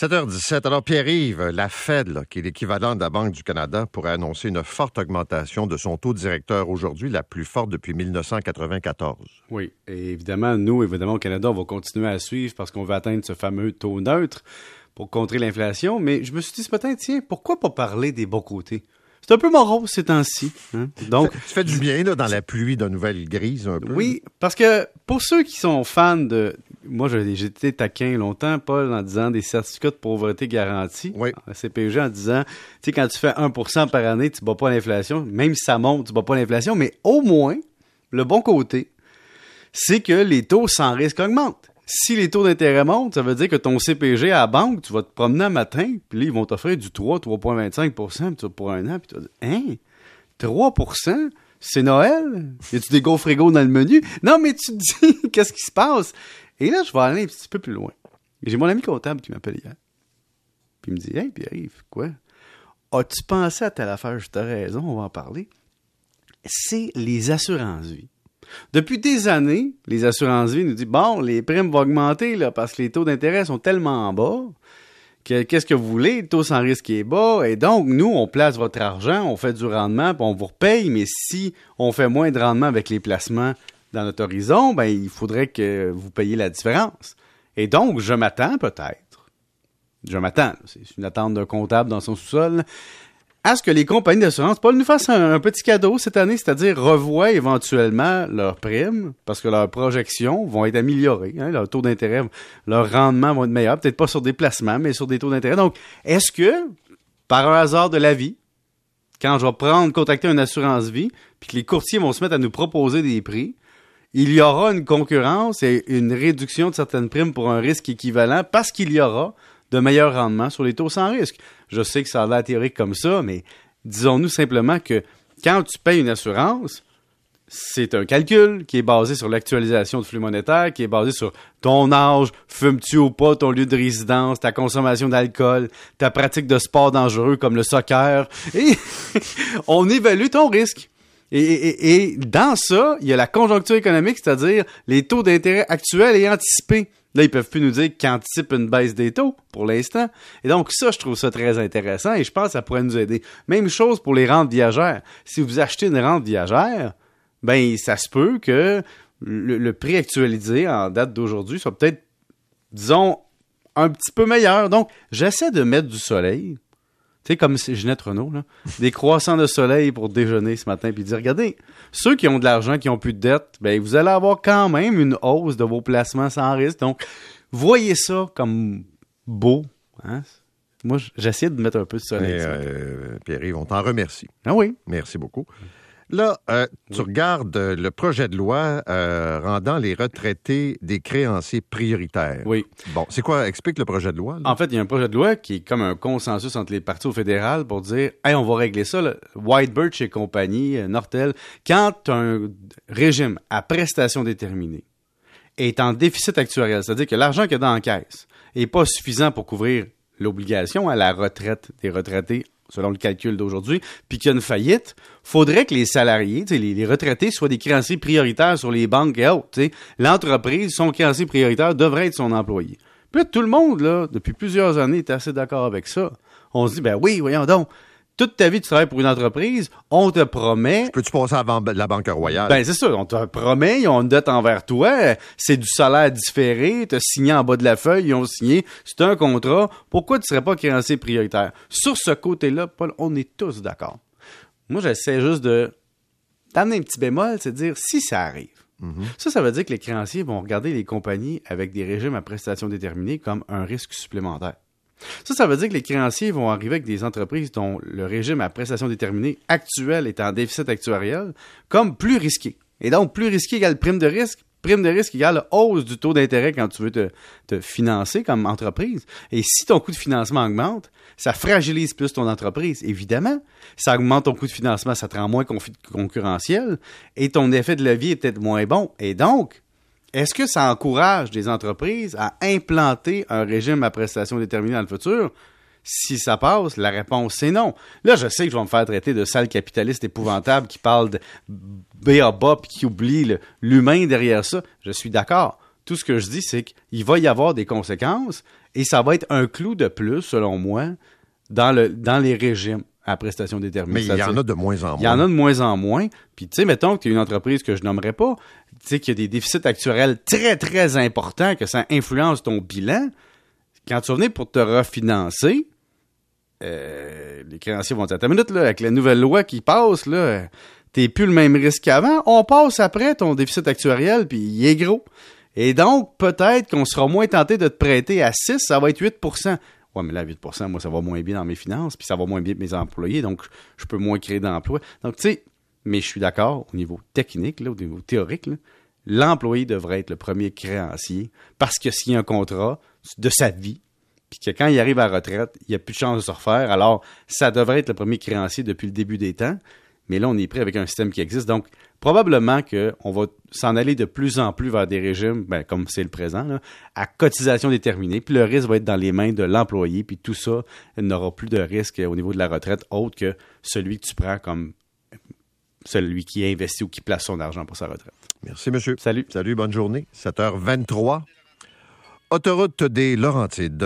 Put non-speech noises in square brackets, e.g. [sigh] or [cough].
7h17. Alors, Pierre-Yves, la Fed, qui est l'équivalent de la Banque du Canada, pourrait annoncer une forte augmentation de son taux directeur aujourd'hui, la plus forte depuis 1994. Oui, et évidemment, nous, évidemment, au Canada, on va continuer à suivre parce qu'on veut atteindre ce fameux taux neutre pour contrer l'inflation. Mais je me suis dit ce matin, tiens, pourquoi pas parler des bons côtés? C'est un peu morose ces temps-ci. Hein? Donc, ça fait du bien là, dans la pluie de nouvelles grises un peu. Oui, parce que pour ceux qui sont fans de, moi j'étais taquin longtemps, Paul, en disant des certificats de pauvreté garantis oui. à CPG en disant, tu sais, quand tu fais 1% par année, tu bats pas l'inflation, même si ça monte, tu bats pas l'inflation, mais au moins, le bon côté, c'est que les taux sans risque augmentent si les taux d'intérêt montent, ça veut dire que ton CPG à la banque, tu vas te promener un matin, puis là, ils vont t'offrir du 3, 3,25% pour un an, puis tu vas dire, hein, 3% c'est Noël? Y a-tu des frigos dans le menu? Non, mais tu te dis, [laughs] qu'est-ce qui se passe? Et là, je vais aller un petit peu plus loin. J'ai mon ami comptable qui m'appelle hier. Puis il me dit, hey, Pierre-Yves, quoi? As-tu pensé à telle affaire? Je t'ai raison, on va en parler. C'est les assurances-vie. Depuis des années, les assurances-vie nous disent bon, les primes vont augmenter là, parce que les taux d'intérêt sont tellement bas que qu'est-ce que vous voulez, le taux sans risque est bas, et donc nous, on place votre argent, on fait du rendement, puis on vous repaye, mais si on fait moins de rendement avec les placements dans notre horizon, ben il faudrait que vous payiez la différence. Et donc, je m'attends peut-être, je m'attends, c'est une attente d'un comptable dans son sous-sol, à ce que les compagnies d'assurance, Paul, nous fassent un, petit cadeau cette année, c'est-à-dire revoient éventuellement leurs primes, parce que leurs projections vont être améliorées, hein, leur taux d'intérêt, leur rendement vont être meilleurs, peut-être pas sur des placements, mais sur des taux d'intérêt. Donc, est-ce que, par un hasard de la vie, quand je vais prendre, contacter une assurance vie, puis que les courtiers vont se mettre à nous proposer des prix, il y aura une concurrence et une réduction de certaines primes pour un risque équivalent parce qu'il y aura de meilleurs rendements sur les taux sans risque. Je sais que ça a l'air théorique comme ça, mais disons-nous simplement que quand tu payes une assurance, c'est un calcul qui est basé sur l'actualisation de flux monétaire, qui est basé sur ton âge, fumes-tu ou pas, ton lieu de résidence, ta consommation d'alcool, ta pratique de sport dangereux comme le soccer. Et [laughs] on évalue ton risque. Et, dans ça, il y a la conjoncture économique, c'est-à-dire les taux d'intérêt actuels et anticipés. Là, ils peuvent plus nous dire qu'ils anticipent une baisse des taux pour l'instant. Et donc, ça, je trouve ça très intéressant et je pense que ça pourrait nous aider. Même chose pour les rentes viagères. Si vous achetez une rente viagère, ben, ça se peut que le, prix actualisé en date d'aujourd'hui soit peut-être, disons, un petit peu meilleur. Donc, j'essaie de mettre du soleil. Tu sais, comme Ginette Renault, là, des croissants de soleil pour déjeuner ce matin, puis dire, regardez, ceux qui ont de l'argent, qui ont plus de dettes, ben, vous allez avoir quand même une hausse de vos placements sans risque. Donc, voyez ça comme beau. Hein? Moi, j'essaie de mettre un peu de soleil. Euh, Pierre-Yves, on t'en remercie. Ah oui. Merci beaucoup. Là, euh, tu regardes euh, le projet de loi euh, rendant les retraités des créanciers prioritaires. Oui. Bon, c'est quoi? Explique le projet de loi. En fait, il y a un projet de loi qui est comme un consensus entre les partis au fédéral pour dire, hey, on va régler ça. White Birch et compagnie, Nortel, quand un régime à prestation déterminée est en déficit actuariel, c'est-à-dire que l'argent qu'il y a dans la caisse n'est pas suffisant pour couvrir l'obligation à la retraite des retraités selon le calcul d'aujourd'hui, puis qu'il y a une faillite, faudrait que les salariés, les, retraités, soient des créanciers prioritaires sur les banques et autres. L'entreprise, son créancier prioritaire devrait être son employé. Puis tout le monde, depuis plusieurs années, est assez d'accord avec ça. On se dit, ben oui, voyons donc, toute ta vie, tu travailles pour une entreprise, on te promet. Peux-tu passer avant la Banque Royale? Ben, c'est ça. On te promet, ils ont une dette envers toi. C'est du salaire différé. Tu as signé en bas de la feuille, ils ont signé. C'est un contrat. Pourquoi tu ne serais pas créancier prioritaire? Sur ce côté-là, Paul, on est tous d'accord. Moi, j'essaie juste de d'amener un petit bémol, c'est de dire si ça arrive. Mm-hmm. Ça, ça veut dire que les créanciers vont regarder les compagnies avec des régimes à prestations déterminées comme un risque supplémentaire. Ça, ça veut dire que les créanciers vont arriver avec des entreprises dont le régime à prestation déterminée actuel est en déficit actuariel comme plus risqué. Et donc, plus risqué égale prime de risque. Prime de risque égale hausse du taux d'intérêt quand tu veux te, te, financer comme entreprise. Et si ton coût de financement augmente, ça fragilise plus ton entreprise, évidemment. Ça augmente ton coût de financement, ça te rend moins concurrentiel. Et ton effet de levier est peut-être moins bon. Et donc, est-ce que ça encourage des entreprises à implanter un régime à prestations déterminées dans le futur? Si ça passe, la réponse c'est non. Là, je sais que je vais me faire traiter de sale capitaliste épouvantable qui parle de BABA qui oublie l'humain derrière ça. Je suis d'accord. Tout ce que je dis, c'est qu'il va y avoir des conséquences Et ça va être un clou de plus, selon moi, dans, dans les régimes à prestations déterminées. Mais il y en a de moins en moins. Il y en a de moins en moins. Puis, tu sais, mettons que tu es une entreprise que je nommerai pas, tu sais, qu'il y a des déficits actuels très, très importants, que ça influence ton bilan. Quand tu venir pour te refinancer, euh, les créanciers vont dire, ta minute, là, avec la nouvelle loi qui passe, là, t'es plus le même risque qu'avant. On passe après ton déficit actuariel, puis il est gros. Et donc, peut-être qu'on sera moins tenté de te prêter à 6, ça va être 8 Ouais, mais là, 8% moi, ça va moins bien dans mes finances, puis ça va moins bien avec mes employés, donc je peux moins créer d'emplois. Donc, tu sais, mais je suis d'accord, au niveau technique, là, au niveau théorique, l'employé devrait être le premier créancier, parce que s'il y a un contrat de sa vie, puis que quand il arrive à la retraite, il n'y a plus de chance de se refaire, alors ça devrait être le premier créancier depuis le début des temps. Mais là, on est prêt avec un système qui existe. Donc, probablement qu'on va s'en aller de plus en plus vers des régimes, ben, comme c'est le présent, à cotisation déterminée. Puis le risque va être dans les mains de l'employé. Puis tout ça n'aura plus de risque au niveau de la retraite autre que celui que tu prends comme celui qui investit ou qui place son argent pour sa retraite. Merci, monsieur. Salut. Salut, bonne journée. 7h23. Autoroute des Laurentides.